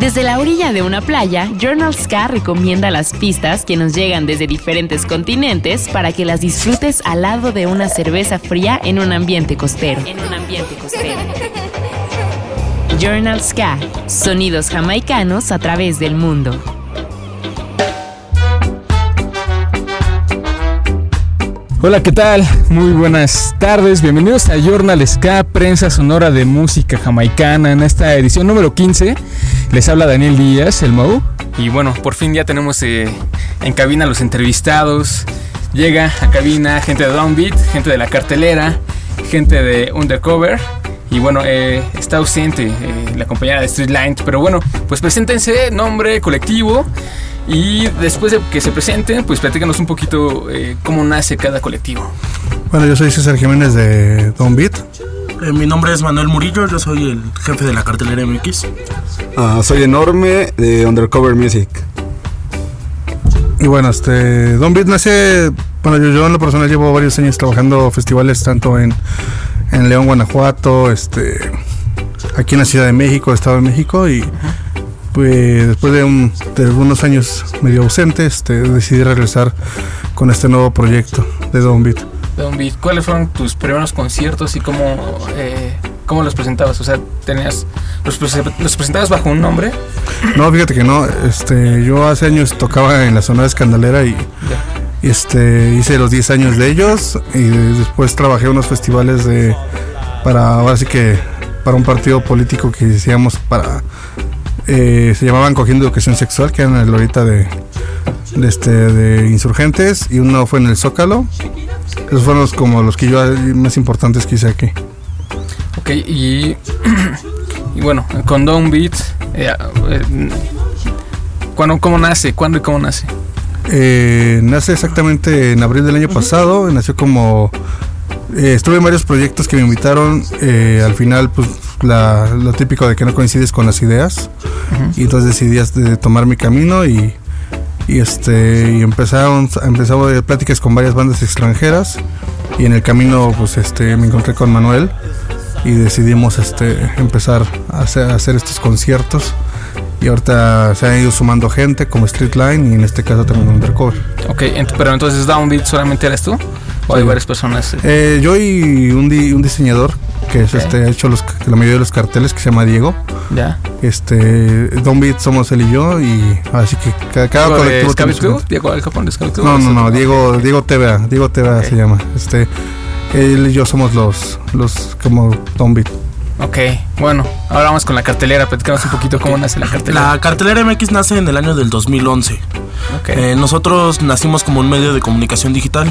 Desde la orilla de una playa, Journal Ska recomienda las pistas que nos llegan desde diferentes continentes para que las disfrutes al lado de una cerveza fría en un ambiente costero. Journal Ska, sonidos jamaicanos a través del mundo. Hola, ¿qué tal? Muy buenas tardes. Bienvenidos a Journal Ska, prensa sonora de música jamaicana en esta edición número 15. Les habla Daniel Díaz, el Mou. Y bueno, por fin ya tenemos eh, en cabina los entrevistados. Llega a cabina gente de Downbeat, gente de la cartelera, gente de Undercover. Y bueno, eh, está ausente eh, la compañera de Streetline. Pero bueno, pues preséntense, nombre, colectivo. Y después de que se presenten, pues platícanos un poquito eh, cómo nace cada colectivo. Bueno, yo soy César Jiménez de Don Beat. Eh, mi nombre es Manuel Murillo, yo soy el jefe de la cartelera MX. Ah, soy Enorme de Undercover Music. Y bueno, este, Don Beat nace, bueno, yo, yo en lo personal llevo varios años trabajando festivales tanto en, en León, Guanajuato, este, aquí en la Ciudad de México, Estado de México y pues después de, un, de algunos años medio ausentes, este, decidí regresar con este nuevo proyecto de Don Beat. Don Beat, ¿cuáles fueron tus primeros conciertos y cómo, eh, cómo los presentabas? O sea, tenías los, prese- los presentabas bajo un nombre. No, fíjate que no, este, yo hace años tocaba en la zona de Escandalera y este, hice los 10 años de ellos y después trabajé en unos festivales de para ahora sí que para un partido político que hacíamos para eh, se llamaban cogiendo educación sexual que eran en el ahorita de, de este de insurgentes y uno fue en el Zócalo esos fueron los, como los que yo más importantes que hice aquí Ok, y, y bueno, con Don Beat, eh, eh, ¿cuándo, ¿cómo nace? ¿Cuándo y cómo nace? Eh, nace exactamente en abril del año pasado. Nació como. estuve en varios proyectos que me invitaron. al final, pues la- lo típico de que no coincides con las ideas. Y entonces decidí de tomar mi camino y. Y este y empezaron empezamos pláticas con varias bandas extranjeras y en el camino pues este me encontré con Manuel y decidimos este empezar a hacer, a hacer estos conciertos y ahorita se han ido sumando gente como Streetline y en este caso también Undercover. Ok, ent- pero entonces Down Beat solamente eres tú? ¿O hay Sí. varias personas? Eh, yo y un, di- un diseñador que es este, ha hecho los, la mayoría de los carteles que se llama Diego. ¿Ya? Este, Don Beat somos él y yo y así que cada, cada ¿Diego de colectivo tiene su. ¿Diego Al Capón de Scooby-Doo? No, no, no, Diego, Diego TVA, Diego TVA se llama. Este, él y yo somos los, los como Don Beat. Ok, bueno, ahora vamos con la cartelera. Platícanos un poquito cómo nace la cartelera. La cartelera MX nace en el año del 2011. Ok. Eh, nosotros nacimos como un medio de comunicación digital.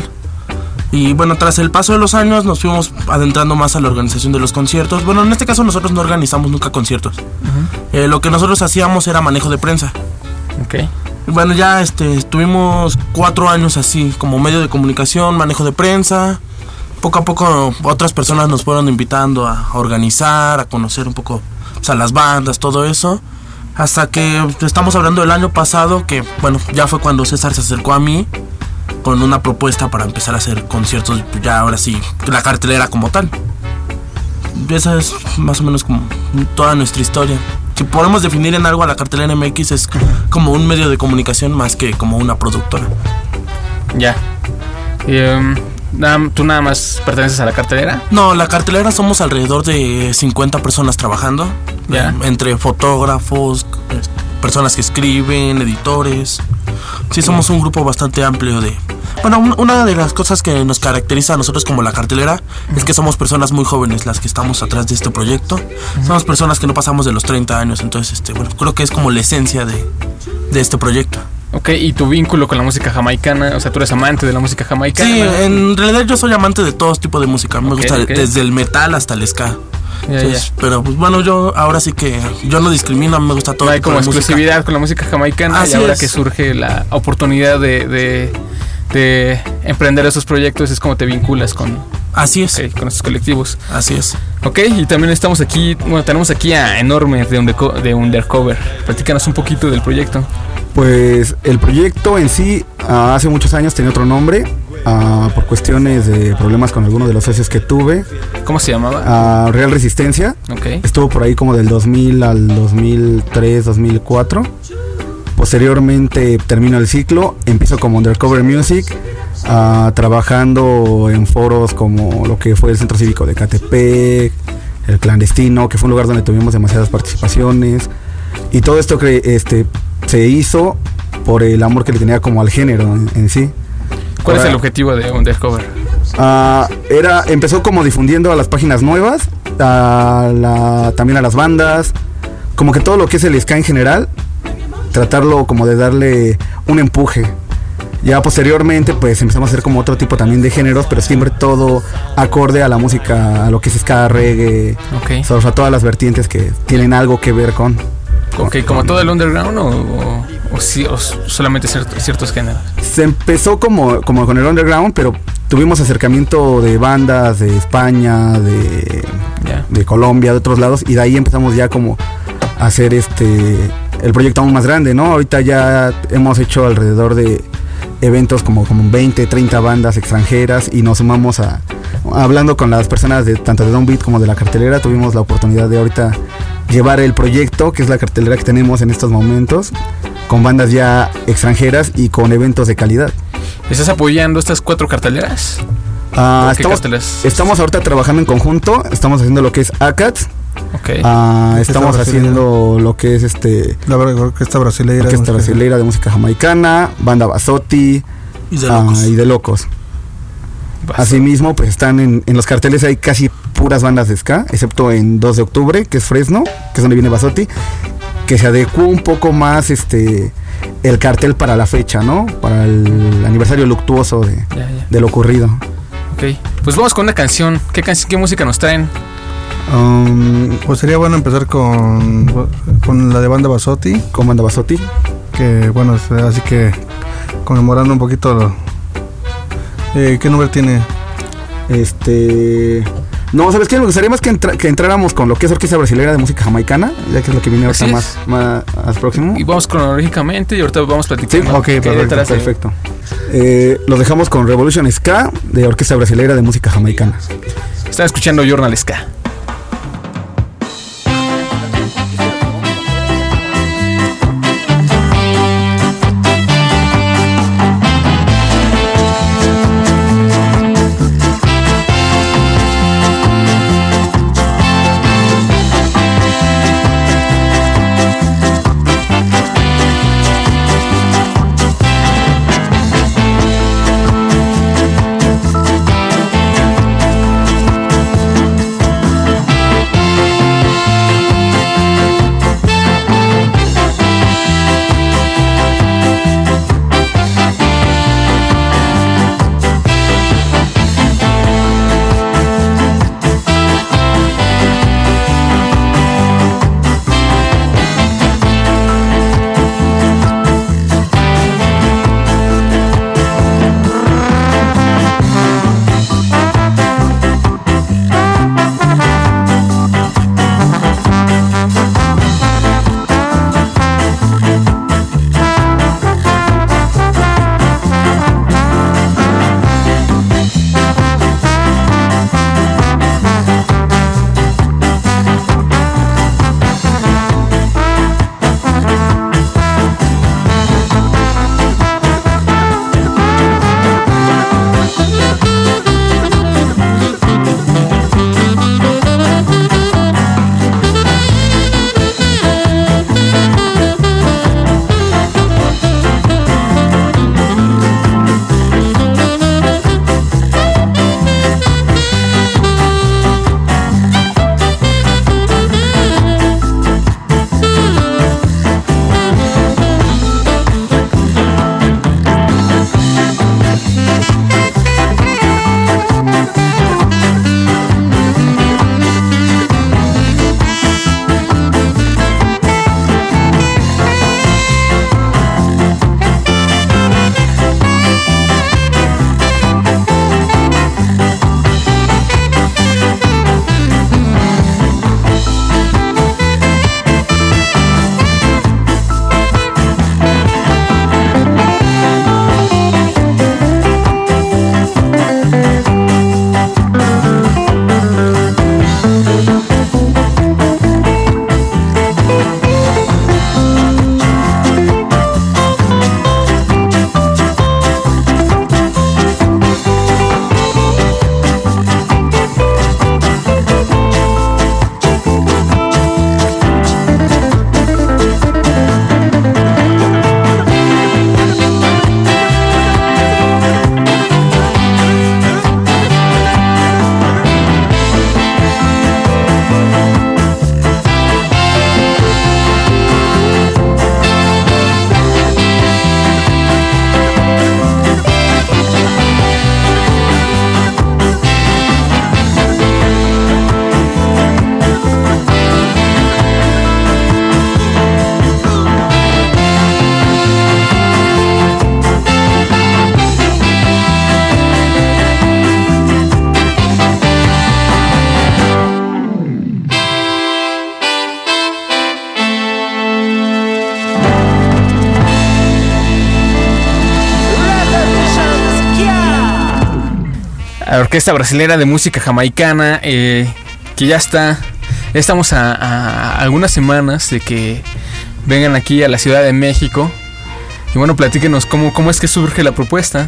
Y bueno, tras el paso de los años nos fuimos adentrando más a la organización de los conciertos. Bueno, en este caso nosotros no organizamos nunca conciertos. Eh, lo que nosotros hacíamos era manejo de prensa. ok. Bueno, ya este, estuvimos cuatro años así, como medio de comunicación, manejo de prensa. Poco a poco otras personas nos fueron invitando a organizar, a conocer un poco o sea, las bandas, todo eso. Hasta que estamos hablando del año pasado, que bueno, ya fue cuando César se acercó a mí con una propuesta para empezar a hacer conciertos, ya ahora sí, la cartelera como tal. Esa es más o menos como toda nuestra historia. Si podemos definir en algo a la cartelera MX es como un medio de comunicación más que como una productora. Ya. Y, em, nada- ¿Tú nada más perteneces a la cartelera? No, la cartelera somos alrededor de 50 personas trabajando. Ya. Eh, entre fotógrafos, eh, personas que escriben, editores. Sí, somos un grupo bastante amplio de... Bueno, un- una de las cosas que nos caracteriza a nosotros como la cartelera es que somos personas muy jóvenes las que estamos atrás de este proyecto. Somos personas que no pasamos de los 30 años, entonces, este, bueno, creo que es como la esencia de, de este proyecto. Ok, y tu vínculo con la música jamaicana, o sea, tú eres amante de la música jamaicana. Sí, en realidad yo soy amante de todo tipo de música. Me gusta desde el metal hasta el ska. Ya, Entonces, ya. Pero pues bueno, yo ahora sí que yo no discrimino, me gusta todo. No hay como música. exclusividad con la música jamaicana Así y ahora es. que surge la oportunidad de, de- de emprender esos proyectos es como te vinculas con, Así es, con estos colectivos. así es. Ok, y también estamos aquí, bueno, tenemos aquí a Enorme de, Underco- de Undercover. Platícanos un poquito del proyecto. Pues el proyecto en sí ah, hace muchos años tenía otro nombre. ah, por cuestiones de problemas con algunos de los socios que tuve. ¿Cómo se llamaba? ah, Real Resistencia. ok. Estuvo por ahí como del 2000 al 2003, 2004. Posteriormente termino el ciclo, empiezo como Undercover Music, ah, trabajando en foros como lo que fue el Centro Cívico de Catepec, el Clandestino, que fue un lugar donde tuvimos demasiadas participaciones. Y todo esto que este, se hizo por el amor que le tenía como al género en, en sí. ¿Cuál es el objetivo de Undercover? Ah, era, empezó como difundiendo a las páginas nuevas, a la- también a las bandas, como que todo lo que es el ska en general, tratarlo como de darle un empuje. Ya posteriormente pues empezamos a hacer como otro tipo también de géneros, pero siempre todo acorde a la música, a lo que es ska, reggae, Ok. o sea, todas las vertientes que tienen algo que ver con. Ok, ¿como todo el underground o, o- o sí- o solamente ciertos, ciertos géneros? Se empezó como, como con el underground, pero tuvimos acercamiento de bandas de España, de de Colombia, de otros lados, y de ahí empezamos ya como a hacer este el proyecto aún más grande, ¿no? Ahorita ya hemos hecho alrededor de eventos como, como 20, 30 bandas extranjeras y nos sumamos a hablando con las personas de tanto de Downbeat como de la cartelera, tuvimos la oportunidad de ahorita llevar el proyecto, que es la cartelera que tenemos en estos momentos, con bandas ya extranjeras y con eventos de calidad. ¿Estás apoyando estas cuatro carteleras? Ah, ¿O qué estamos, carteles? estamos ahorita trabajando en conjunto, estamos haciendo lo que es ACAT, Ah, estamos haciendo lo que es este La orquesta brasileira. orquesta música- brasileira de música jamaicana, banda Basotti Y de ah, locos. y de locos. Vas. Asimismo, pues están en, en los carteles hay casi puras bandas de ska, excepto en 2 de octubre, que es Fresno, que es donde viene Basotti, que se adecuó un poco más este el cartel para la fecha, ¿no? Para el aniversario luctuoso de, lo ocurrido. Ok. Pues vamos con una canción. ¿Qué, canc- qué música nos traen? Um, Pues sería bueno empezar con, con la de banda Basotti, con banda Basotti. que bueno, así que conmemorando un poquito lo- eh, ¿Qué nombre tiene? Este. No, ¿sabes qué? Me gustaría más que, entra- que entráramos con lo que es Orquesta Brasileira de Música Jamaicana, ya que es lo que viene ahorita más, más, más próximo. Y vamos cronológicamente y ahorita vamos Sí, platicando. ok, qué perfecto. detrás perfecto. Eh, lo dejamos con Revolution Ska de Orquesta Brasileira de Música Jamaicana. Están escuchando Journal Ska. Orquesta Brasilera de Música Jamaicana, eh, que ya está, estamos a, algunas semanas de que vengan aquí a la Ciudad de México. Y bueno, platíquenos cómo, cómo es que surge la propuesta.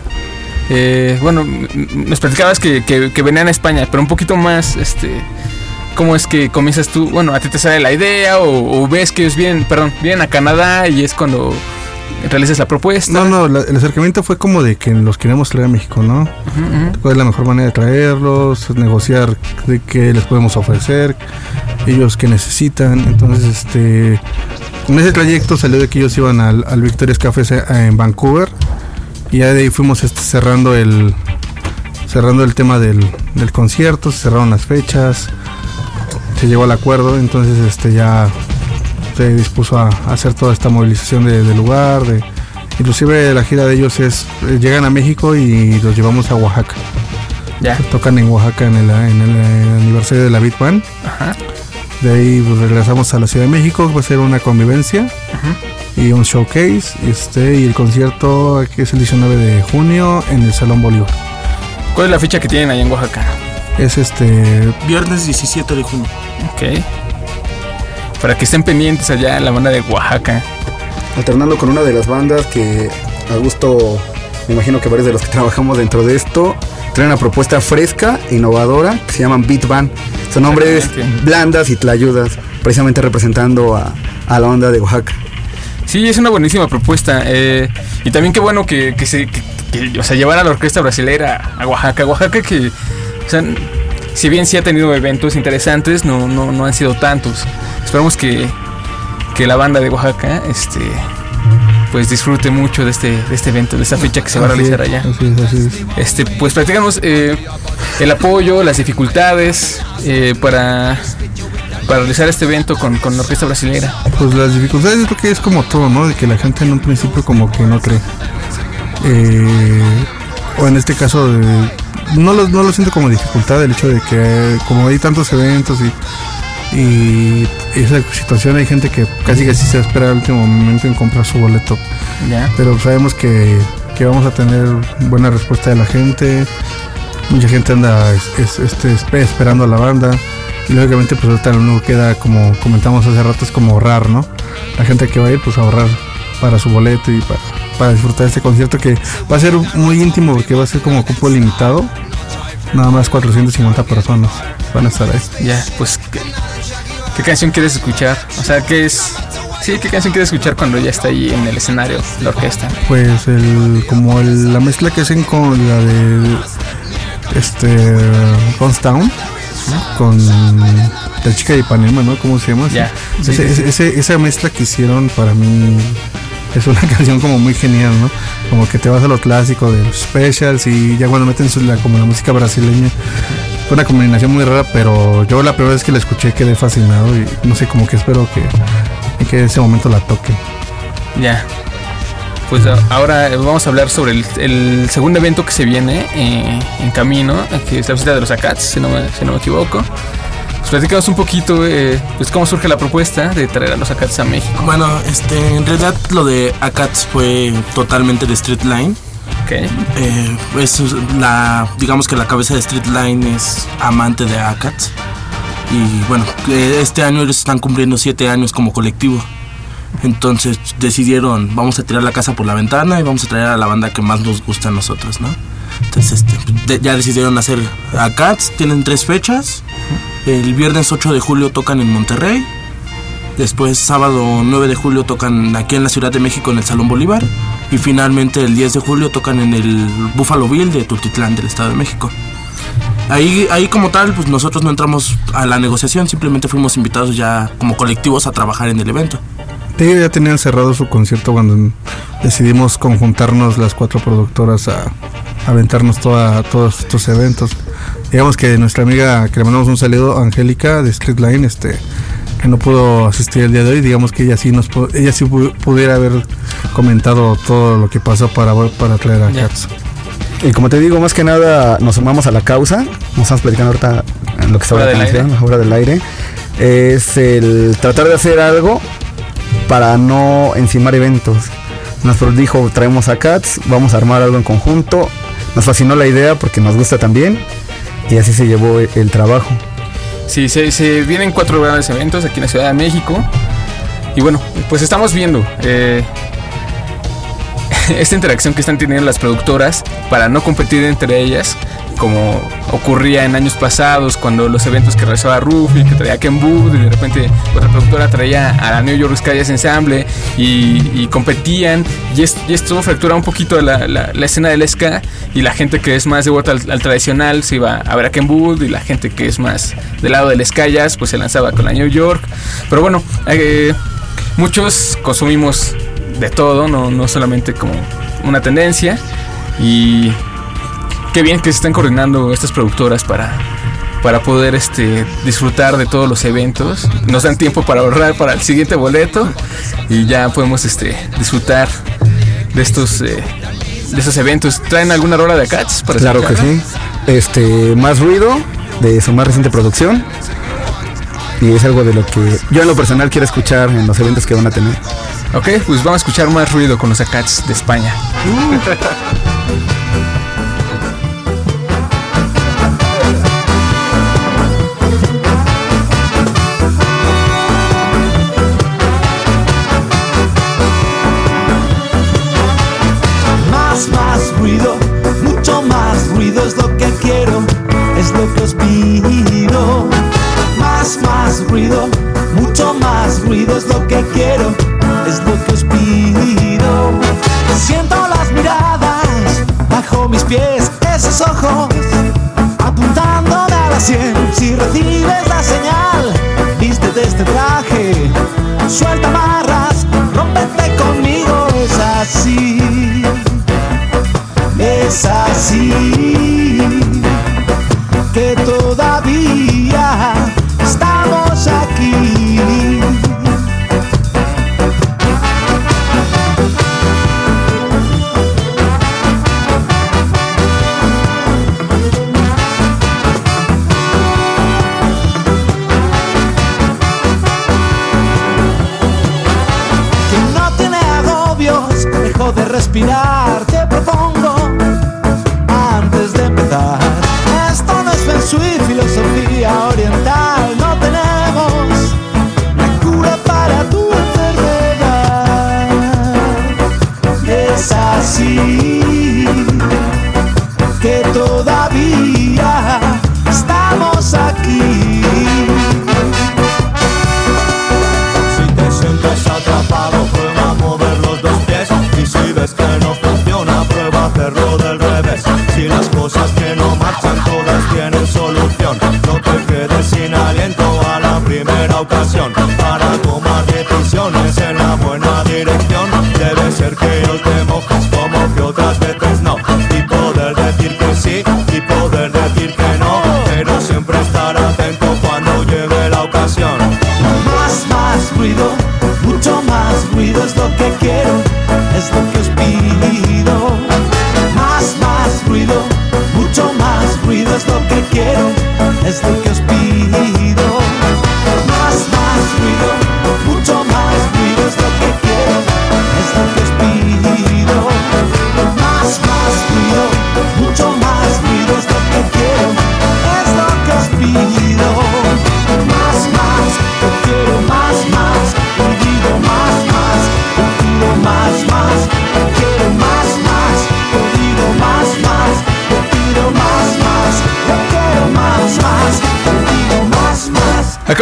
Eh, bueno, nos platicabas que, que, que venían a España, pero un poquito más, este, ¿cómo es que comienzas tú? Bueno, a ti te sale la idea o, o ves que ellos vienen, perdón, vienen a Canadá y es cuando realizas la propuesta. No, no, la- el acercamiento fue como de que los queremos traer a México, ¿no? Ujú. ¿Cuál es la mejor manera de traerlos? Negociar de qué les podemos ofrecer, ellos qué necesitan. Entonces, este, en ese trayecto salió de que ellos iban al, al Victoria's Café se- en Vancouver y ya de ahí fuimos este, cerrando el cerrando el tema del, del concierto, se cerraron las fechas, se llegó al acuerdo, entonces este ya se dispuso a, a hacer toda esta movilización de, del lugar, de, inclusive la gira de ellos es eh, llegan a México y los llevamos a Oaxaca. Ya. Tocan en Oaxaca en el, en el, eh, aniversario de la Big Band. Ajá. De ahí pues, regresamos a la Ciudad de México, va a ser una convivencia y un showcase. Este, y el concierto aquí es el 19 de junio en el Salón Bolívar. ¿Cuál es la fecha que tienen ahí en Oaxaca? Es este Viernes 17 de junio. Ok. Para que estén pendientes allá en la banda de Oaxaca. alternando con una de las bandas que a gusto, me imagino que varios de los que trabajamos dentro de esto, traen una propuesta fresca, innovadora, que se llaman Beat Band. Son nombres Exactamente. blandas y tlayudas, precisamente representando a, a la onda de Oaxaca. Sí, es una buenísima propuesta. eh, y también qué bueno que, que se que- que, o sea, llevar a la orquesta brasilera a Oaxaca. Oaxaca que, o sea, si bien sí ha tenido eventos interesantes, no, no, no han sido tantos. Esperamos que, que la banda de Oaxaca este, pues disfrute mucho de este, de este evento, de esta fecha que se va a realizar allá. Así es, así es. Este, pues platicamos eh, el apoyo, las dificultades eh, para, para realizar este evento con, con la orquesta brasilera. Pues las dificultades yo creo que es como todo, ¿no? De que la gente en un principio como que no cree. Eh, o en este caso, no, lo, no lo siento como dificultad el hecho de que como hay tantos eventos y, y esa situación hay gente que casi que sí se espera al último momento en comprar su boleto. Pero sabemos que, que vamos a tener buena respuesta de la gente. Mucha gente anda es- es- este, espe- esperando a la banda. Y lógicamente pues ahorita lo único que queda, como comentamos hace rato, es como ahorrar, ¿no? La gente que va a ir pues a ahorrar para su boleto y para, para disfrutar este concierto que va a ser muy íntimo porque va a ser como cupo limitado. Nada más 450 personas van a estar ahí. Ya, pues, ¿qué, canción quieres escuchar? O sea, ¿qué es...? Sí, ¿qué canción quieres escuchar cuando ya está ahí en el escenario la orquesta? Pues el, como el- la mezcla que hacen con la de este Town con la chica de Ipanema, ¿no? ¿Cómo se llama? Ya, sí, Ese- sí, ese- esa mezcla que hicieron para mí es una canción como muy genial, ¿no? Como que te vas a lo clásico de los specials y ya cuando meten su- la, como la música brasileña. Fue una combinación muy rara, pero yo la primera vez que la escuché quedé fascinado y no sé, como que espero que, que en ese momento la toquen. Ya. Pues ahora eh, vamos a hablar sobre el, el segundo evento que se viene eh, en camino, que es la visita de los Acats, si no me, si no me equivoco. Pues platicamos un poquito, eh, pues cómo surge la propuesta de traer a los Acats a México. Bueno, este, en realidad lo de Akats fue totalmente de Street Line. Eh, es la, digamos que la cabeza de Street Line es amante de Akats. Y bueno, eh, este año ellos están cumpliendo siete años como colectivo. Entonces decidieron, vamos a tirar la casa por la ventana y vamos a traer a la banda que más nos gusta a nosotros, ¿no? Entonces este, ya decidieron hacer Akats, tienen tres fechas. El viernes 8 de julio tocan en Monterrey. Después sábado 9 de julio tocan aquí en la Ciudad de México en el Salón Bolívar. Y finalmente el 10 de julio tocan en el Buffalo Bill de Tultitlán del Estado de México. Ahí, ahí como tal, pues nosotros no entramos a la negociación, simplemente fuimos invitados ya como colectivos a trabajar en el evento. Ellos ya tenían cerrado su concierto cuando decidimos conjuntarnos las cuatro productoras a, aventarnos toda, todos estos eventos. Digamos que nuestra amiga, que le mandamos un saludo, Angélica de Street Line, este, que no pudo asistir el día de hoy, digamos que ella sí nos ella sí pu- pudiera haber comentado todo lo que pasó para, para traer a Ya. Cats. Y como te digo, más que nada nos sumamos a la causa. Nos estamos platicando ahorita en lo que está la canción, fuera del aire. Es el tratar de hacer algo para no encimar eventos. Nos dijo, traemos a Cats, vamos a armar algo en conjunto. Nos fascinó la idea porque nos gusta también. y así se llevó el trabajo. Sí, se, vienen cuatro grandes eventos aquí en la Ciudad de México. Y bueno, pues estamos viendo eh, esta interacción que están teniendo las productoras para no competir entre ellas, como ocurría en años pasados cuando los eventos que realizaba Rufi, que traía Ken Booth, y de repente otra productora traía a la New York Jazz Ensemble y, competían. Y, es- y esto fractura un poquito la, escena del ska y la gente que es más devota al, al tradicional se iba a ver a Ken Booth y la gente que es más del lado del ska pues se lanzaba con la New York. Pero bueno, eh, muchos consumimos de todo, no, no solamente como una tendencia. Y qué bien que se están coordinando estas productoras para, para poder este, disfrutar de todos los eventos. Nos dan tiempo para ahorrar para el siguiente boleto y ya podemos este, disfrutar de estos, eh, de estos eventos. ¿Traen alguna rola de Cats? Para Claro que sí. Este, más ruido de su más reciente producción. Y es algo de lo que yo en lo personal quiero escuchar en los eventos que van a tener. Ok, pues vamos a escuchar más ruido con los Acats de España. Más, respirar,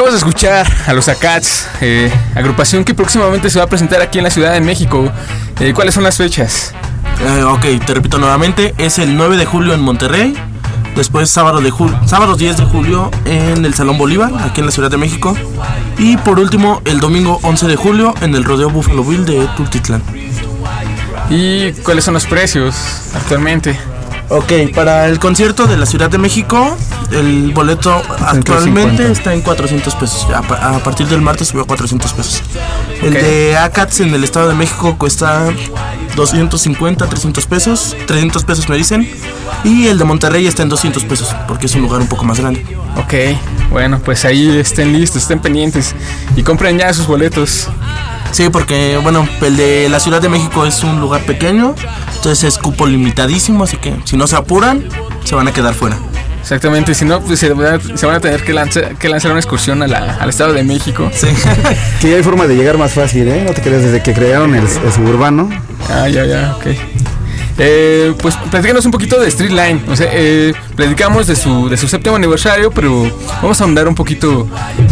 Acabas de escuchar a los Acats, eh, agrupación que próximamente se va a presentar aquí en la Ciudad de México. Eh, ¿Cuáles son las fechas? Eh, ok, te repito nuevamente, es el 9 de julio en Monterrey, después sábado, de sábado 10 de julio en el Salón Bolívar, aquí en la Ciudad de México, y por último el domingo 11 de julio en el Rodeo Buffalo Bill de Tultitlán. ¿Y cuáles son los precios actualmente? Ok, para el concierto de la Ciudad de México, el boleto actualmente 350. está en 400 pesos. A, pa- a partir del martes subió a 400 pesos. El de ACATS en el Estado de México cuesta 250, 300 pesos. 300 pesos me dicen. Y el de Monterrey está en 200 pesos, porque es un lugar un poco más grande. Ok, bueno, pues ahí estén listos, estén pendientes y compren ya sus boletos. Sí, porque bueno, el de la Ciudad de México es un lugar pequeño, entonces es cupo limitadísimo, así que si no se apuran, se van a quedar fuera. Exactamente, si no, pues se, van a- se van a tener que lanzar, que lanzar una excursión a la- al Estado de México. Sí. Que ya hay forma de llegar más fácil, ¿eh? No te creas, desde que crearon el, el suburbano. Ah, ya, ya, ok. Eh, pues platícanos un poquito de Street Line. O sea, eh, platicamos de su, de su séptimo aniversario, pero vamos a ahondar un poquito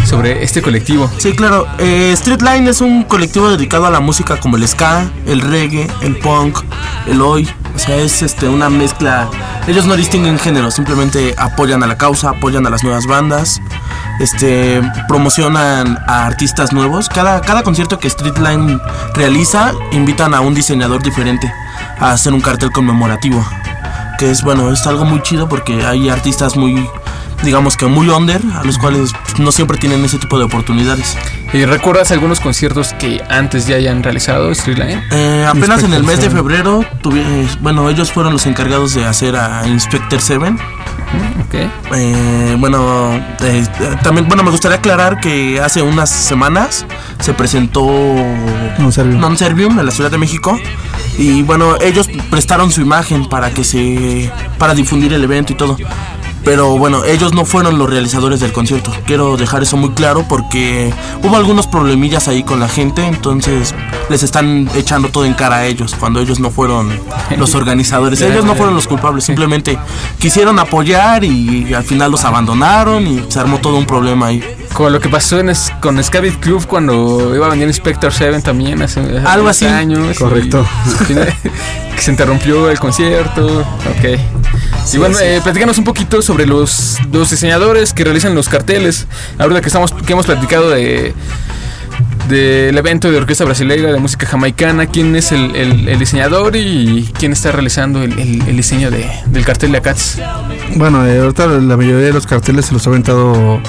sobre este colectivo. Sí, claro. Eh, Street Line es un colectivo dedicado a la música como el ska, el reggae, el punk, el oi. O sea, es este, una mezcla. Ellos no distinguen género, simplemente apoyan a la causa, apoyan a las nuevas bandas, este, promocionan a artistas nuevos. Cada, cada concierto que Street Line realiza, invitan a un diseñador diferente a hacer un cartel conmemorativo. Que es bueno, es algo muy chido porque hay artistas muy, digamos que muy under, a los cuales no siempre tienen ese tipo de oportunidades. ¿Y recuerdas algunos conciertos que antes ya hayan realizado Street Line? Eh, apenas en el mes de Seven. febrero, tuvi- eh, bueno, ellos fueron los encargados de hacer a Inspector 7. Ok. Eh, bueno, eh, también, bueno, me gustaría aclarar que hace unas semanas se presentó Non Servium. Non Servium en la Ciudad de México y bueno, ellos prestaron su imagen para que se para difundir el evento y todo. Pero bueno, ellos no fueron los realizadores del concierto. Quiero dejar eso muy claro porque hubo algunos problemillas ahí con la gente, entonces les están echando todo en cara a ellos cuando ellos no fueron los organizadores. Ellos no fueron los culpables, simplemente quisieron apoyar y al final los abandonaron y se armó todo un problema ahí. Como lo que pasó en es- con Scabit Club cuando iba a venir Inspector 7 también hace, hace Algo así. años. y- Correcto. que se interrumpió el concierto. Ok. Y bueno, eh, platícanos un poquito sobre los, los diseñadores que realizan los carteles. Ahorita que estamos que hemos platicado de del evento de orquesta brasileña de música jamaicana, quién es el, el- el diseñador y quién está realizando el, el- el diseño de- del cartel de Acats. Bueno, eh, ahorita la mayoría de los carteles se los ha aventado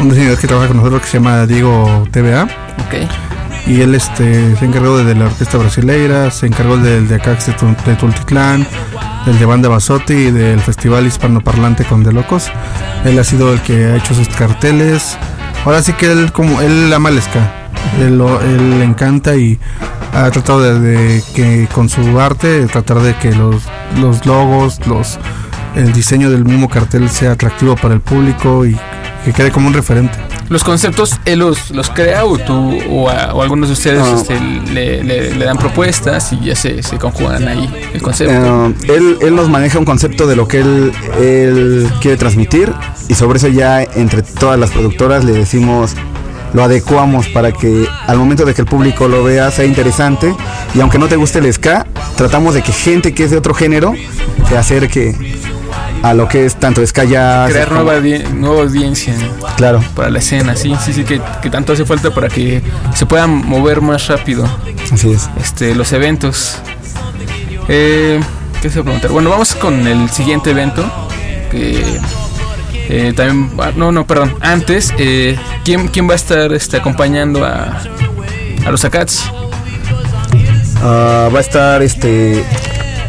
un diseñador que trabaja con nosotros que se llama Diego TVA. Ok. Y él este, se encargó de, de la orquesta brasileira, se encargó del de Acax de, Tu- de Tultitlán, del de Banda Basotti y del Festival Hispanoparlante con De Locos. Él ha sido el que ha hecho sus carteles. Ahora sí que él como él ama el ska. Él, él le encanta y ha tratado de, de que con su arte tratar de que los, los logos, los el diseño del mismo cartel sea atractivo para el público y que quede como un referente. ¿Los conceptos él los, los crea o tú o, a- o algunos de ustedes este, le, le- le dan propuestas y ya se, se conjugan ahí el concepto? Eh, él, él nos maneja un concepto de lo que él, él quiere transmitir y sobre eso ya entre todas las productoras le decimos, lo adecuamos para que al momento de que el público lo vea sea interesante y aunque no te guste el ska, tratamos de que gente que es de otro género se acerque a lo que es tanto jazz. Crear como- nueva, nueva audiencia Claro, para la escena, sí, sí, sí, que, que tanto hace falta para que se puedan mover más rápido así es. este, los eventos. Eh, ¿Qué se va a preguntar? Bueno, vamos con el siguiente evento. Que eh, también. ah, No, no, perdón. Antes, eh, ¿quién, ¿quién va a estar este, acompañando a, a los Acats? Ah, va a estar este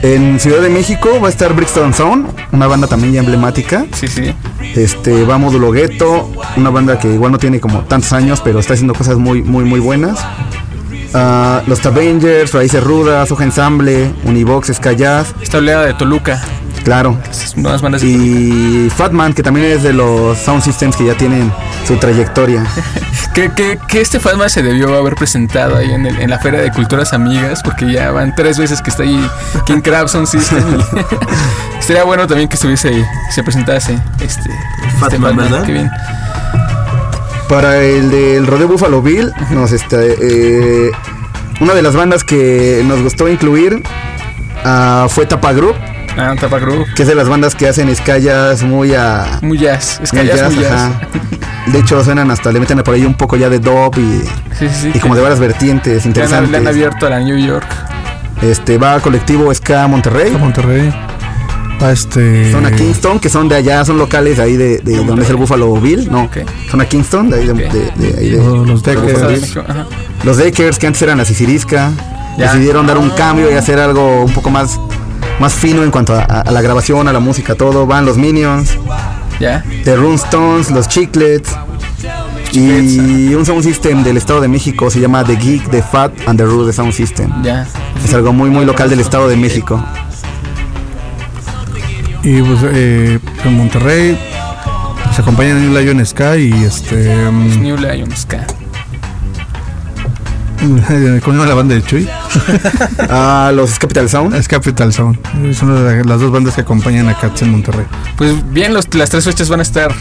en Ciudad de México, va a estar Brixton Zone, una banda también ya emblemática. Sí, sí. Este, va Módulo Gueto, una banda que igual no tiene como tantos años, pero está haciendo cosas muy, muy, muy buenas. Ah, los Avengers, Raíces Rudas, Hoja Ensamble, Univox, Ska Jazz, Esta oleada de Toluca. Claro. Y Fatman, que también es de los Sound Systems que ya tienen su trayectoria. Que, que, que este Fatma se debió haber presentado ahí en, el- en la Feria de Culturas Amigas, porque ya van tres veces que está ahí King Crab Sound System. y Estaría bueno también que estuviese ahí, que se presentase este, este Fatman, ¿verdad? Qué bien. Para el del Rodeo Buffalo Bill, nos este, eh, una de las bandas que nos gustó incluir ah, fue Tapa Group, Ah, que es de las bandas que hacen escallas muy a Muy jazz. Es que muy jazz, muy. De hecho, suenan hasta, le meten por ahí un poco ya de dub y, Sí, sí, sí. y como de varias vertientes le han, interesantes. le han abierto a la New York. Este va colectivo Ska Monterrey, A Monterrey. A este. son a Kingston, que son de allá, son locales de ahí de, de donde es el Buffalo Bill, no, Ok. son a Kingston, de ahí de, Ok. de- de ahí de- Los- los de Deckers. Los Deckers, que antes eran la Sicirisca, Ya. decidieron dar un cambio y hacer algo un poco más, más fino en cuanto a, a- a la grabación, a la música, todo. Van los Minions, Ya. The Stones, los Chiclets. Y un sound system del Estado de México se llama The Geek, The Fat and The Rude Sound System. Ya. Es algo muy muy local del Estado de México. Y pues eh, en Monterrey se acompañan New Lion Sky y este. mm, New Lion Ska. ¿Cómo se llama la banda de Chuy? Ah, los Capital Sound. Es Capital Sound. Son las las dos bandas que acompañan a Cats en Monterrey. Pues bien, los- las tres fechas van a estar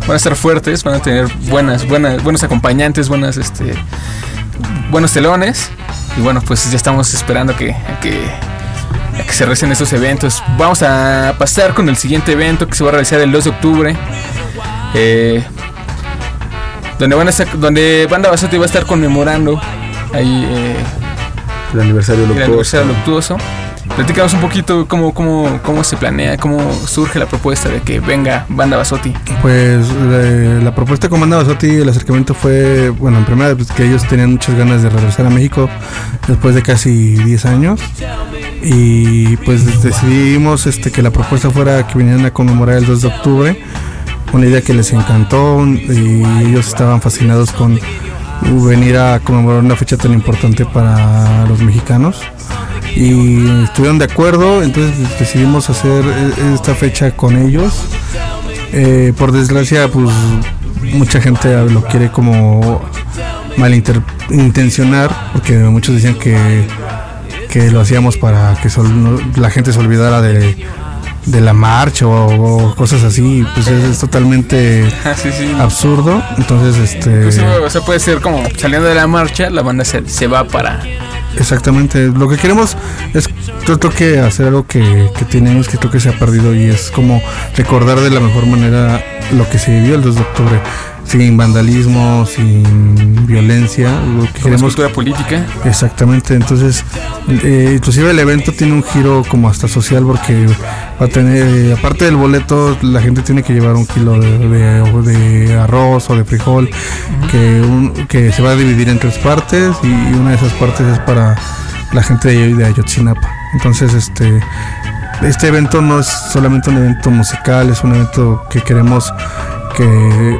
van a estar fuertes, van a tener buenas, buenas, buenos acompañantes, buenas, este, buenos telones. Y bueno, pues ya estamos esperando que, a que, a que se recen estos eventos. Vamos a pasar con el siguiente evento que se va a realizar el 2 de octubre. eh, donde van a estar, donde Banda Basote va a estar conmemorando ahí eh, El aniversario el luctuoso. aniversario luctuoso. Platícanos un poquito cómo, cómo, cómo se planea, cómo surge la propuesta de que venga Banda Basotti. Pues eh, la propuesta con Banda Basotti, el acercamiento fue, bueno, en primera, pues, que ellos tenían muchas ganas de regresar a México después de casi 10 años. Y pues decidimos este, que la propuesta fuera que vinieran a conmemorar el 2 de octubre. Una idea que les encantó y ellos estaban fascinados con venir a conmemorar una fecha tan importante para los mexicanos. Y estuvieron de acuerdo, entonces decidimos hacer eh, esta fecha con ellos. Eh, por desgracia, pues mucha gente lo quiere como malintencionar, porque muchos decían que, que lo hacíamos para que la gente se olvidara de, de la marcha o, o cosas así, pues es, es totalmente Ah, sí, sí. absurdo. Entonces, este, Inclusive, o sea, puede ser como saliendo de la marcha, la banda se, se va para... Exactamente, lo que queremos es creo que hacer algo que, que tenemos que creo que se ha perdido y es como recordar de la mejor manera lo que se vivió el 2 de octubre, sin vandalismo, sin violencia, lo que queremos cultura política. Exactamente, entonces eh, inclusive el evento tiene un giro como hasta social porque va a tener, eh, aparte del boleto, la gente tiene que llevar un kilo de, de- o de arroz o de frijol que, un- que se va a dividir en tres partes y una de esas partes es para la gente de, de Ayotzinapa. Entonces, este, este evento no es solamente un evento musical, es un evento que queremos que,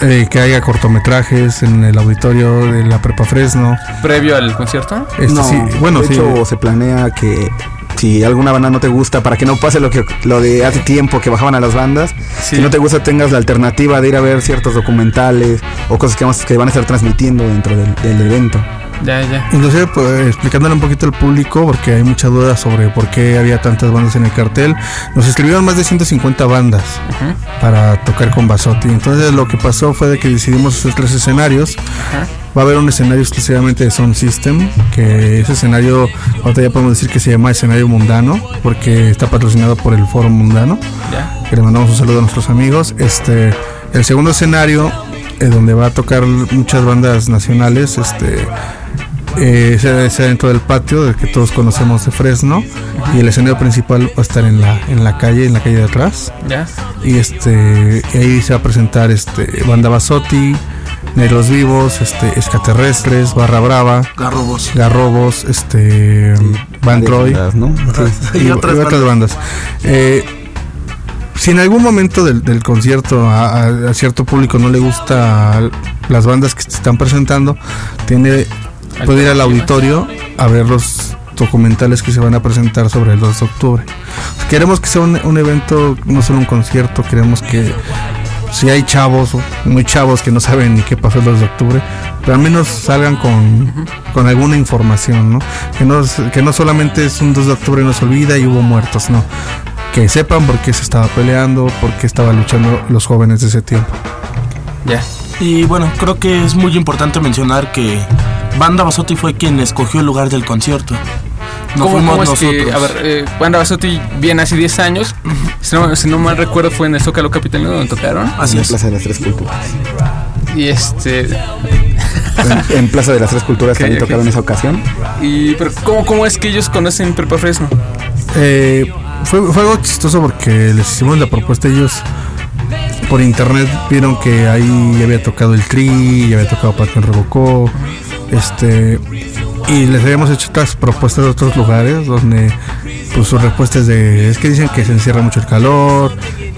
eh, que haya cortometrajes en el auditorio de la Prepa Fresno. Previo al concierto. Este, No, sí, bueno, de sí. hecho se planea que si alguna banda no te gusta, para que no pase lo que lo de hace tiempo que bajaban a las bandas, Sí. si no te gusta tengas la alternativa de ir a ver ciertos documentales o cosas que, vamos- que van a estar transmitiendo dentro del, del evento. Ya, ya. Inclusive pues, explicándole un poquito al público, porque hay mucha duda sobre por qué había tantas bandas en el cartel. Nos escribieron más de 150 bandas Ujú. para tocar con Basotti. Entonces lo que pasó fue de que decidimos hacer tres escenarios. Ajá. Va a haber un escenario exclusivamente de Sound System, que ese escenario, ahorita ya podemos decir que se llama escenario mundano, porque está patrocinado por el Foro Mundano. Ya. que le mandamos un saludo a nuestros amigos. Este, el segundo escenario, eh, donde va a tocar muchas bandas nacionales, este, eh, ese dentro del patio del que todos conocemos de Fresno. Y el escenario principal va a estar en la, en la calle, en la calle de atrás. Ya. Y este, y ahí se va a presentar este, Banda Basotti, Negros Vivos, este, Extraterrestres, Barra Brava, Garrobos. Garrobos, este, Van Troy Bandas, ¿no? Sí. y, Y otras, otras bandas. Eh, si en algún momento del, concierto a, cierto público no le gusta las bandas que se están presentando, tiene puede ir al auditorio a ver los documentales que se van a presentar sobre el 2 de octubre. Queremos que sea un, evento, no solo un concierto, queremos que si hay chavos, muy chavos que no saben ni qué pasó el 2 de octubre, pero al menos salgan con, con alguna información, ¿no? Que, no? que no solamente es un 2 de octubre y no se olvida y hubo muertos, no. Que sepan por qué se estaba peleando, por qué estaban luchando los jóvenes de ese tiempo. Ya. Y bueno, creo que es muy importante mencionar que Banda Basotti fue quien escogió el lugar del concierto. No ¿Cómo, fuimos cómo es nosotros. que, a ver, eh, Banda Basotti viene hace 10 años? Si no, si no mal recuerdo, fue en el Zócalo Capitalino donde tocaron. Así en es. Plaza de las Tres Culturas. Y este. En, en Plaza de las Tres Culturas también ok. tocaron esa ocasión. Y, pero ¿cómo, ¿cómo es que ellos conocen Prepa Fresno? Eh, fue, fue algo chistoso porque les hicimos la propuesta ellos por internet vieron que ahí había tocado el Tri, ya había tocado Panteón Revocó, este y les habíamos hecho otras propuestas de otros lugares donde pues su respuesta es de es que dicen que se encierra mucho el calor,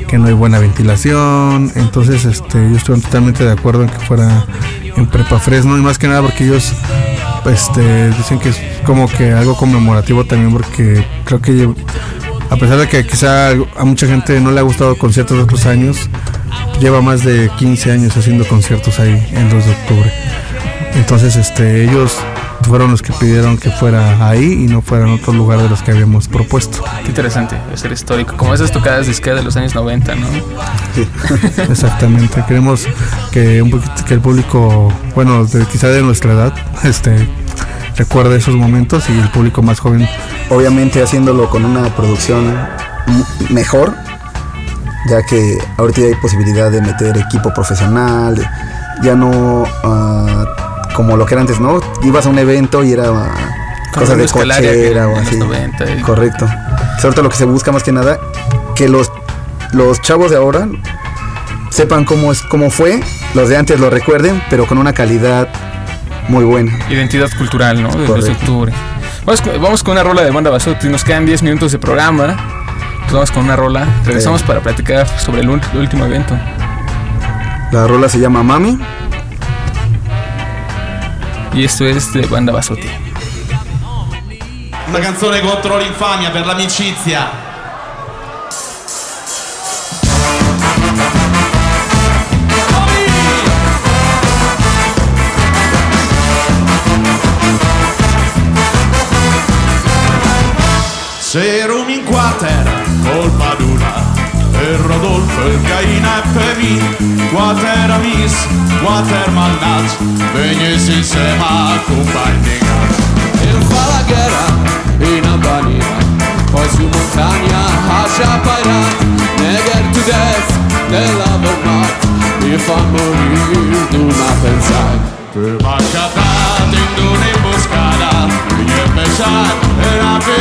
que no hay buena ventilación, entonces este ellos estuvieron totalmente de acuerdo en que fuera en Prepa Fresno y más que nada porque ellos este dicen que es como que algo conmemorativo también porque creo que a pesar de que quizá a mucha gente no le ha gustado conciertos de otros años, lleva más de 15 años haciendo conciertos ahí en 2 de octubre. Entonces, este, ellos fueron los que pidieron que fuera ahí y no fuera en otro lugar de los que habíamos propuesto. Qué interesante, es ser histórico. Como esas tocadas de ska de los años 90, ¿no? Exactamente. Queremos que un poquito que el público, bueno, de, quizá de nuestra edad, este recuerde esos momentos y el público más joven Obviamente haciéndolo con una producción mejor, ya que ahorita ya hay posibilidad de meter equipo profesional, ya no ah, como lo que era antes, ¿no? Ibas a un evento y era ah, Con cosas de cochera o así. 90 y- Correcto. Ahorita lo que se busca más que nada, que los, los chavos de ahora sepan cómo, es, cómo fue, los de antes lo recuerden, pero con una calidad muy buena. Identidad cultural, ¿no? Del 2 de Correcto. octubre. Vamos con, vamos con una rola de banda Basotti. Nos quedan 10 minutos de programa. Pues vamos con una rola. Regresamos para platicar sobre el último evento. La rola se llama Mami. Y esto es de banda Basotti. Una canzone contro l'infamia, per l'amicizia. Quatera, colpa d'una per Rodolfo, il Gaina e Pemi, Quatera mis, Quater malnat, vegnesi insieme a compagnia. Il fa la guerra in Albania, poi su montagna a Ciapairà, neger to death nella Wehrmacht, mi fa morire una pensata. Per mancata in un'imboscata, gli è pesata e la più.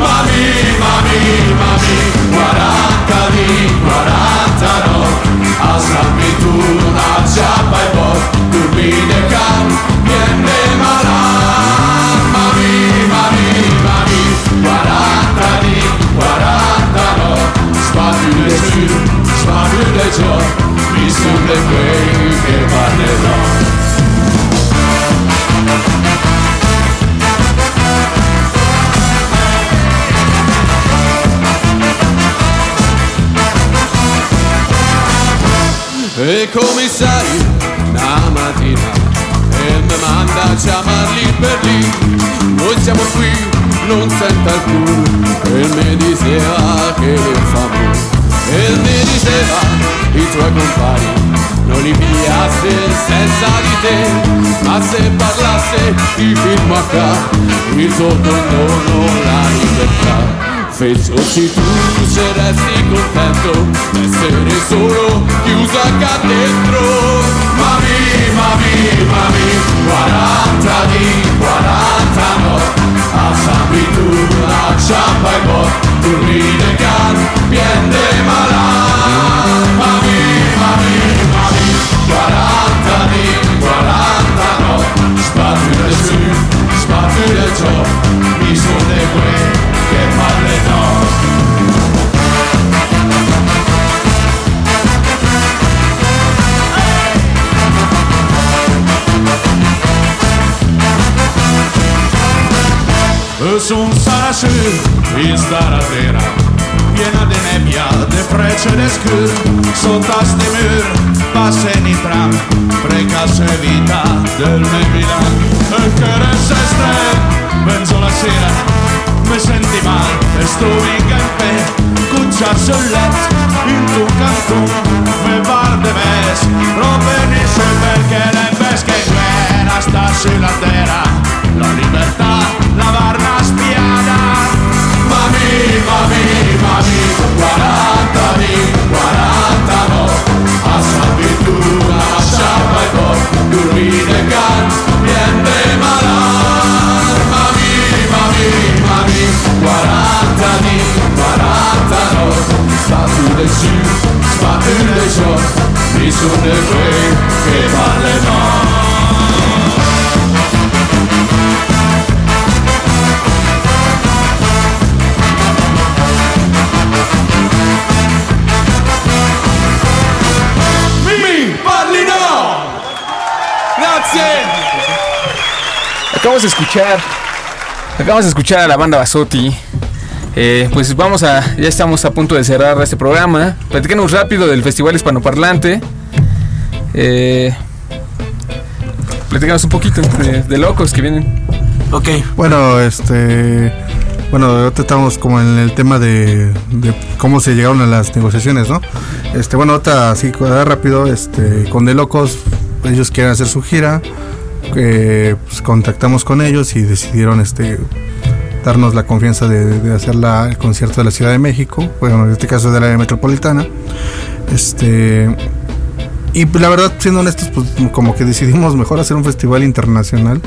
Mami, mami, mami 40 di 49 A San Vitu, a Ciappa e Bot Turbine can, viene malan E commissari una mattina E mi manda a chiamarli per lì. Noi siamo qui, non senta alcuno E mi diceva che fa E mi diceva i tuoi compagni Non li pigliasse senza di te. Ma se parlasse di film a Il tuo condono la libertà Feciosi tu saresti contento Essere solo chiuso qua dentro. Mami, mami, mami 40 di 40 no. A San Vitu, a Ciampa e Bot Turbine can, bien de malan Mami, mami, mami 40 di 40 no. Spatule su, spatule giù Mi sono de quei sunt sașă, izdara tera Viena de nebbia, de frece de scâr Sunt asti mâr, paseni tram Preca se vita del nebilan În care se stră, benzola sera me senti mal, estuvinc en pe, cotxes al llet, i tu canto, me par de més, no venisse perquè l'hem vist que guerra està si la terra, la libertat, la barna espiada. Mami, mami, mami, 40 di, 40 no, a servit tu, la xapa tu, tot, 40 no Spatule su, spatule giù Mi sono quei che parlerò Mi parli no! Grazie! Acabamos de escuchar. Acabamos de escuchar a la banda Basotti. Eh, pues vamos a, ya estamos a punto de cerrar este programa. Platícanos rápido del Festival Hispanoparlante. Eh, platícanos un poquito de, de locos que vienen. Ok, Bueno, este. Bueno, ahorita estamos como en el tema de, de cómo se llegaron a las negociaciones, ¿no? Este, bueno, ahorita así rápido, este, con De Locos, ellos quieren hacer su gira, eh, pues, contactamos con ellos y decidieron, este, darnos la confianza de, de hacer la- el concierto de la Ciudad de México, bueno, en este caso de la área metropolitana, este, y pues, la verdad, siendo honestos, pues como que decidimos mejor hacer un festival internacional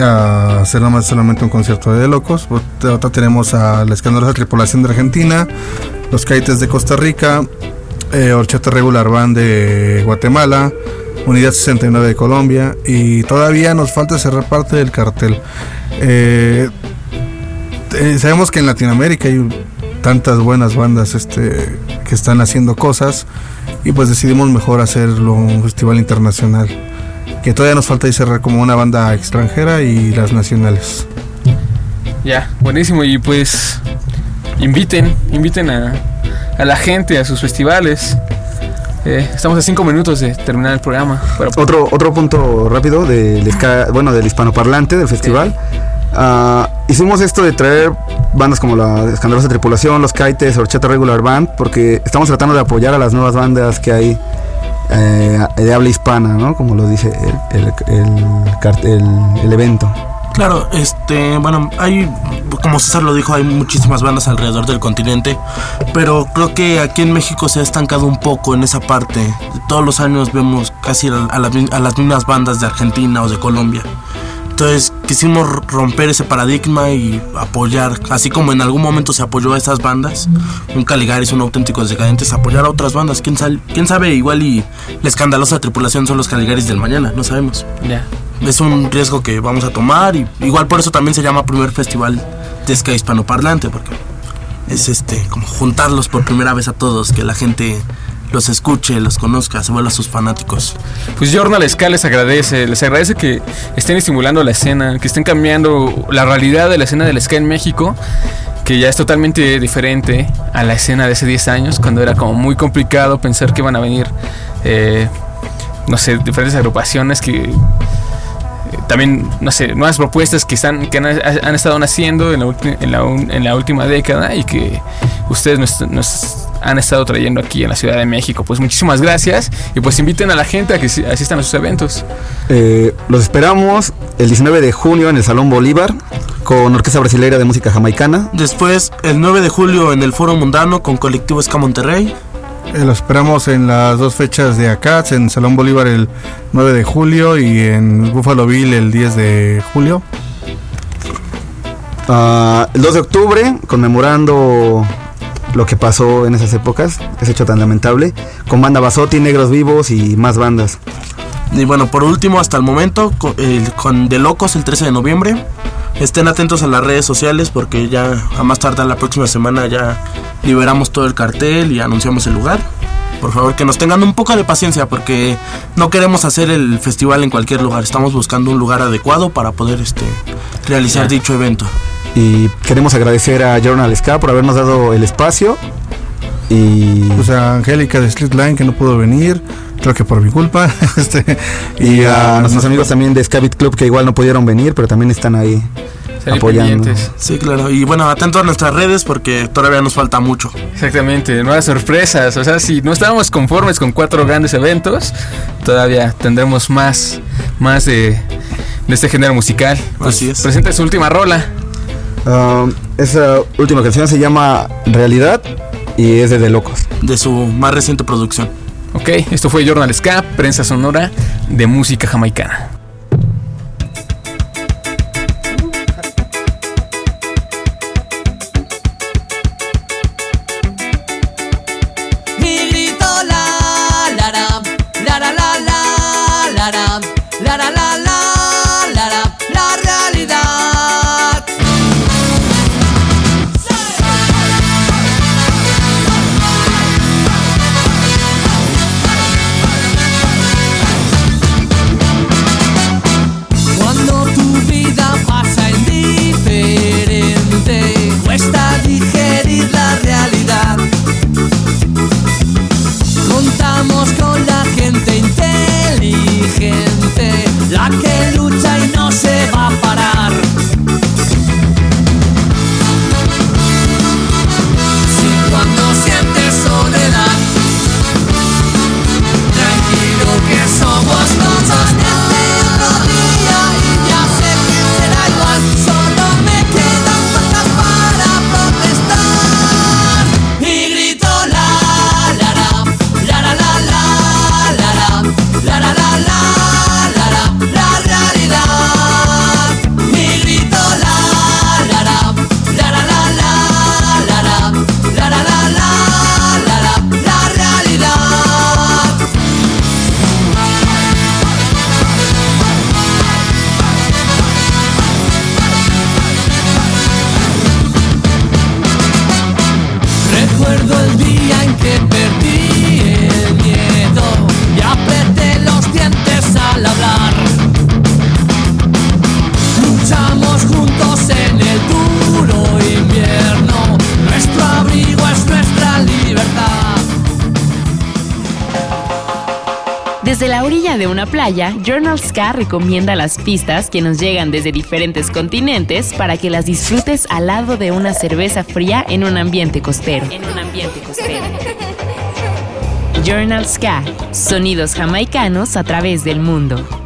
a hacer nada más solamente un concierto de locos. Ahora tenemos a la escandalosa tripulación de Argentina, los Caites de Costa Rica, eh, Horchata Regular Band de Guatemala, Unidad 69 de Colombia y todavía nos falta cerrar parte del cartel. Eh, eh, sabemos que en Latinoamérica hay tantas buenas bandas este, que están haciendo cosas y pues decidimos mejor hacerlo un festival internacional que todavía nos falta ahí cerrar como una banda extranjera y las nacionales. Ya, buenísimo. Y pues inviten, inviten a, a la gente a sus festivales. Eh, estamos a cinco minutos de terminar el programa. Pero, Otro, otro punto rápido del, bueno, del hispanoparlante del festival. Ah, hicimos esto de traer bandas como la Escandalosa Tripulación, Los Kites, Horchata Regular Band, porque estamos tratando de apoyar a las nuevas bandas que hay eh, de habla hispana, ¿no? Como lo dice el, el, el evento. Claro, este, bueno, hay, como César lo dijo, hay muchísimas bandas alrededor del continente, pero creo que aquí en México se ha estancado un poco en esa parte. Todos los años vemos casi a las mismas bandas de Argentina o de Colombia. Entonces quisimos romper ese paradigma y apoyar, así como en algún momento se apoyó a esas bandas, un Caligaris, un Auténticos Decadentes, apoyar a otras bandas. ¿Quién, sal- quién sabe? Igual y la escandalosa tripulación son los Caligaris del mañana, no sabemos ya. es un riesgo que vamos a tomar y igual por eso también se llama primer festival de ska hispanoparlante porque es este como juntarlos por primera vez a todos que la gente los escuche los conozca se vuelva sus fanáticos. Pues Journal Ska les agradece, les agradece que estén estimulando la escena, que estén cambiando la realidad de la escena del ska en México, que ya es totalmente diferente a la escena de hace 10 años, cuando era como muy complicado pensar que iban a venir, eh, no sé, diferentes agrupaciones que eh, también, no sé, nuevas propuestas que están que han, estado naciendo en la, en, la, en la última década y que ustedes nos, nos han estado trayendo aquí en la Ciudad de México. Pues muchísimas gracias y pues inviten a la gente a que si- asistan a sus eventos. Eh, los esperamos el 19 de junio en el Salón Bolívar con Orquesta Brasileira de Música Jamaicana. después el 9 de julio en el Foro Mundano con Colectivo Ska Monterrey Eh, lo esperamos en las dos fechas de acá, en Salón Bolívar el 9 de julio y en Buffalo Bill el 10 de julio. Ah, el 2 de octubre, conmemorando lo que pasó en esas épocas, ese hecho tan lamentable, con banda Basotti, Negros Vivos y más bandas. y bueno por último hasta el momento con De Locos el 13 de noviembre estén atentos a las redes sociales porque ya a más tardar la próxima semana ya liberamos todo el cartel y anunciamos el lugar. Por favor, que nos tengan un poco de paciencia porque no queremos hacer el festival en cualquier lugar. Estamos buscando un lugar adecuado para poder este, realizar dicho evento. Y queremos agradecer a Journal Ska por habernos dado el espacio. Y Pues a Angélica de Streetline que no pudo venir, creo que por mi culpa. este, y a nuestros amigos también de Scabit Club que igual no pudieron venir, pero también están ahí apoyando. Sí, claro. Y bueno, atento a nuestras redes porque todavía nos falta mucho. Exactamente, nuevas sorpresas. O sea, si no estábamos conformes con cuatro grandes eventos, todavía tendremos más, más de, de este género musical. Pues Así es. Presenta su última rola. Esa última canción se llama Realidad y es de De Locos. De su más reciente producción. Ok, esto fue Journal Ska, prensa sonora de música jamaicana. Playa, Journal Ska recomienda las pistas que nos llegan desde diferentes continentes para que las disfrutes al lado de una cerveza fría en un ambiente costero. En un ambiente costero. Journal Ska, sonidos jamaicanos a través del mundo.